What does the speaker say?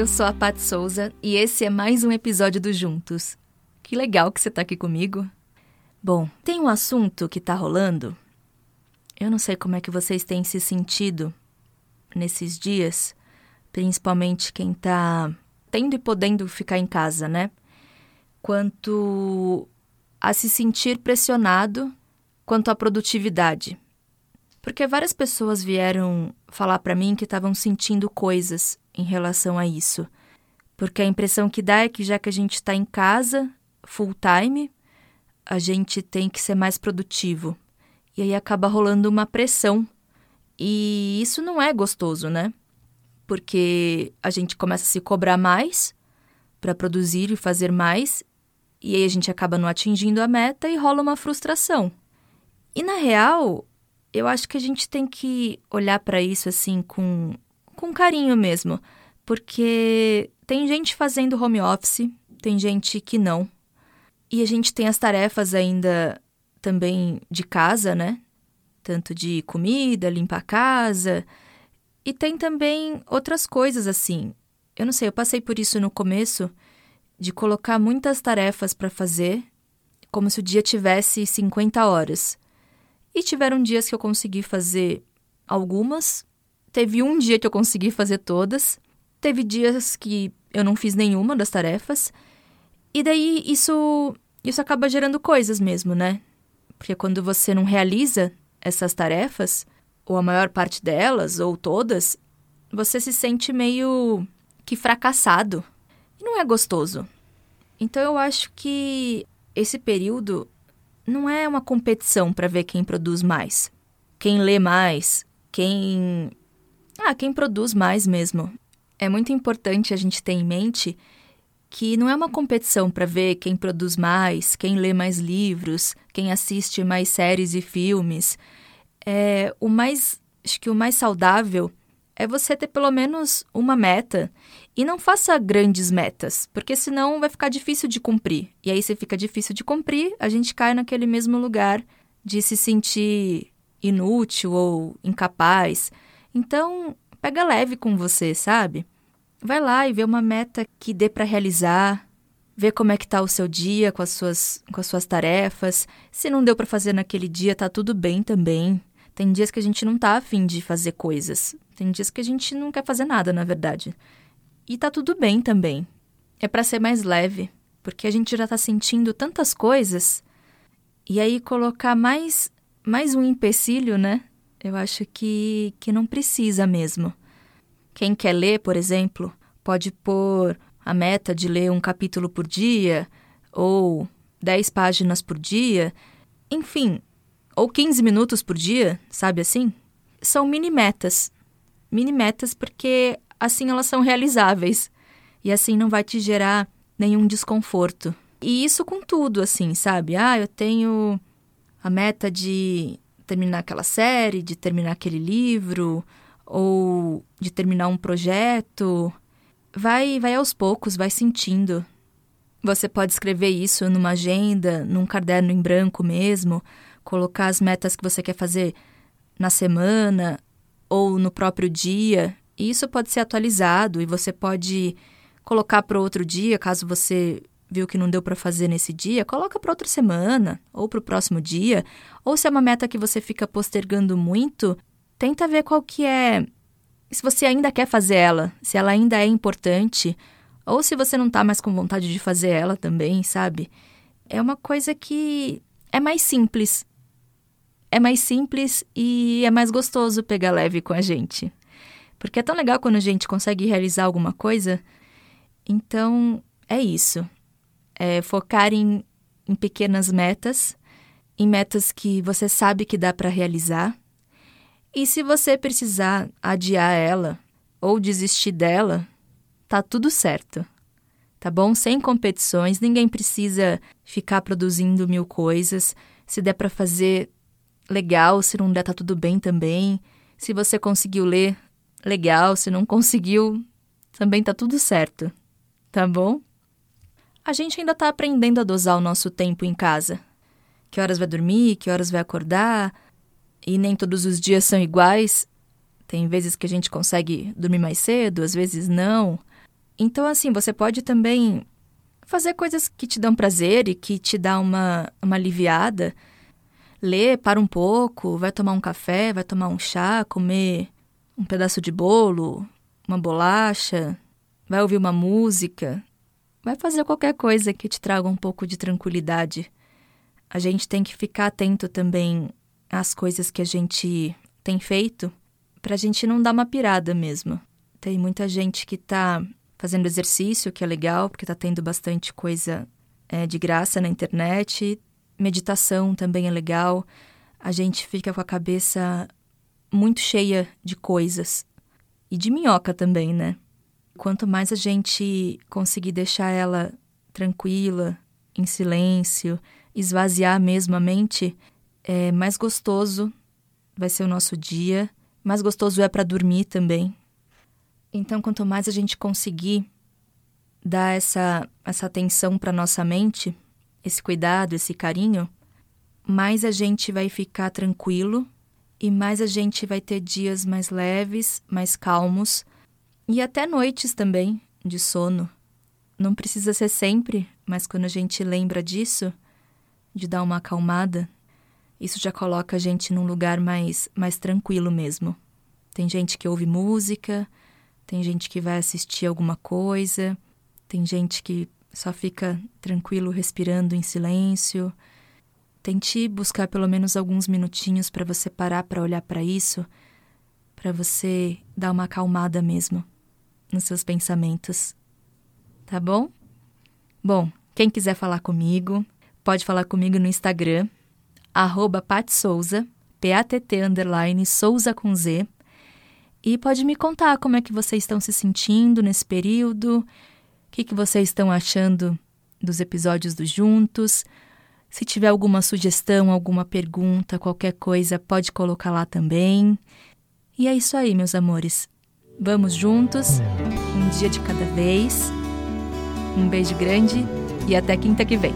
Eu sou a Pat Souza e esse é mais um episódio do Juntos. Que legal que você tá aqui comigo. Bom, tem um assunto que tá rolando. Eu não sei como é que vocês têm se sentido nesses dias, principalmente quem tá tendo e podendo ficar em casa, né? Quanto a se sentir pressionado quanto à produtividade. Porque várias pessoas vieram falar para mim que estavam sentindo coisas em relação a isso. Porque a impressão que dá é que já que a gente está em casa, full time, a gente tem que ser mais produtivo. E aí acaba rolando uma pressão. E isso não é gostoso, né? Porque a gente começa a se cobrar mais para produzir e fazer mais, e aí a gente acaba não atingindo a meta e rola uma frustração. E na real, eu acho que a gente tem que olhar para isso assim com, com carinho mesmo, porque tem gente fazendo home office, tem gente que não. E a gente tem as tarefas ainda também de casa, né? Tanto de comida, limpar a casa. E tem também outras coisas assim. Eu não sei, eu passei por isso no começo, de colocar muitas tarefas para fazer, como se o dia tivesse 50 horas. E tiveram dias que eu consegui fazer algumas, teve um dia que eu consegui fazer todas, teve dias que eu não fiz nenhuma das tarefas. E daí isso isso acaba gerando coisas mesmo, né? Porque quando você não realiza essas tarefas, ou a maior parte delas, ou todas, você se sente meio que fracassado. E não é gostoso. Então eu acho que esse período não é uma competição para ver quem produz mais, quem lê mais, quem. Ah, quem produz mais mesmo. É muito importante a gente ter em mente que não é uma competição para ver quem produz mais, quem lê mais livros, quem assiste mais séries e filmes. É o mais, acho que o mais saudável é você ter pelo menos uma meta e não faça grandes metas, porque senão vai ficar difícil de cumprir. E aí se fica difícil de cumprir, a gente cai naquele mesmo lugar de se sentir inútil ou incapaz. Então, pega leve com você, sabe? Vai lá e vê uma meta que dê para realizar, vê como é que tá o seu dia com as suas, com as suas tarefas. Se não deu para fazer naquele dia, tá tudo bem também. Tem dias que a gente não tá afim de fazer coisas. Tem dias que a gente não quer fazer nada, na verdade. E tá tudo bem também. É para ser mais leve, porque a gente já tá sentindo tantas coisas. E aí colocar mais mais um empecilho, né? Eu acho que que não precisa mesmo. Quem quer ler, por exemplo, pode pôr a meta de ler um capítulo por dia ou 10 páginas por dia, enfim, ou 15 minutos por dia, sabe assim? São mini metas. Mini metas porque assim elas são realizáveis e assim não vai te gerar nenhum desconforto. E isso com tudo, assim, sabe? Ah, eu tenho a meta de terminar aquela série, de terminar aquele livro, ou de terminar um projeto, vai, vai aos poucos, vai sentindo. Você pode escrever isso numa agenda, num caderno em branco mesmo, colocar as metas que você quer fazer na semana ou no próprio dia. E isso pode ser atualizado e você pode colocar para outro dia, caso você viu que não deu para fazer nesse dia, coloca para outra semana ou para o próximo dia. Ou se é uma meta que você fica postergando muito, tenta ver qual que é. Se você ainda quer fazer ela, se ela ainda é importante, ou se você não tá mais com vontade de fazer ela também, sabe? É uma coisa que é mais simples. É mais simples e é mais gostoso pegar leve com a gente. Porque é tão legal quando a gente consegue realizar alguma coisa. Então, é isso. É focar em, em pequenas metas, em metas que você sabe que dá para realizar e se você precisar adiar ela ou desistir dela, tá tudo certo. Tá bom? Sem competições, ninguém precisa ficar produzindo mil coisas. Se der para fazer, legal. Se não der, tá tudo bem também. Se você conseguiu ler, legal. Se não conseguiu, também tá tudo certo. Tá bom? A gente ainda tá aprendendo a dosar o nosso tempo em casa. Que horas vai dormir, que horas vai acordar, e nem todos os dias são iguais. Tem vezes que a gente consegue dormir mais cedo, às vezes não. Então, assim, você pode também fazer coisas que te dão prazer e que te dá uma, uma aliviada. Ler, para um pouco, vai tomar um café, vai tomar um chá, comer um pedaço de bolo, uma bolacha, vai ouvir uma música, vai fazer qualquer coisa que te traga um pouco de tranquilidade. A gente tem que ficar atento também às coisas que a gente tem feito, para a gente não dar uma pirada mesmo. Tem muita gente que está fazendo exercício, que é legal, porque está tendo bastante coisa é, de graça na internet. Meditação também é legal. A gente fica com a cabeça muito cheia de coisas. E de minhoca também, né? Quanto mais a gente conseguir deixar ela tranquila, em silêncio, esvaziar mesmo a mente, é mais gostoso vai ser o nosso dia. Mais gostoso é para dormir também. Então, quanto mais a gente conseguir dar essa, essa atenção para nossa mente, esse cuidado, esse carinho, mais a gente vai ficar tranquilo e mais a gente vai ter dias mais leves, mais calmos e até noites também de sono. Não precisa ser sempre, mas quando a gente lembra disso, de dar uma acalmada, isso já coloca a gente num lugar mais, mais tranquilo mesmo. Tem gente que ouve música, tem gente que vai assistir alguma coisa, tem gente que só fica tranquilo respirando em silêncio. Tente buscar pelo menos alguns minutinhos para você parar para olhar para isso, para você dar uma acalmada mesmo nos seus pensamentos. Tá bom? Bom, quem quiser falar comigo, pode falar comigo no Instagram, arroba patsouza, P-A-T-T underline Souza com Z. E pode me contar como é que vocês estão se sentindo nesse período, o que, que vocês estão achando dos episódios do Juntos. Se tiver alguma sugestão, alguma pergunta, qualquer coisa, pode colocar lá também. E é isso aí, meus amores. Vamos juntos, um dia de cada vez. Um beijo grande e até quinta que vem.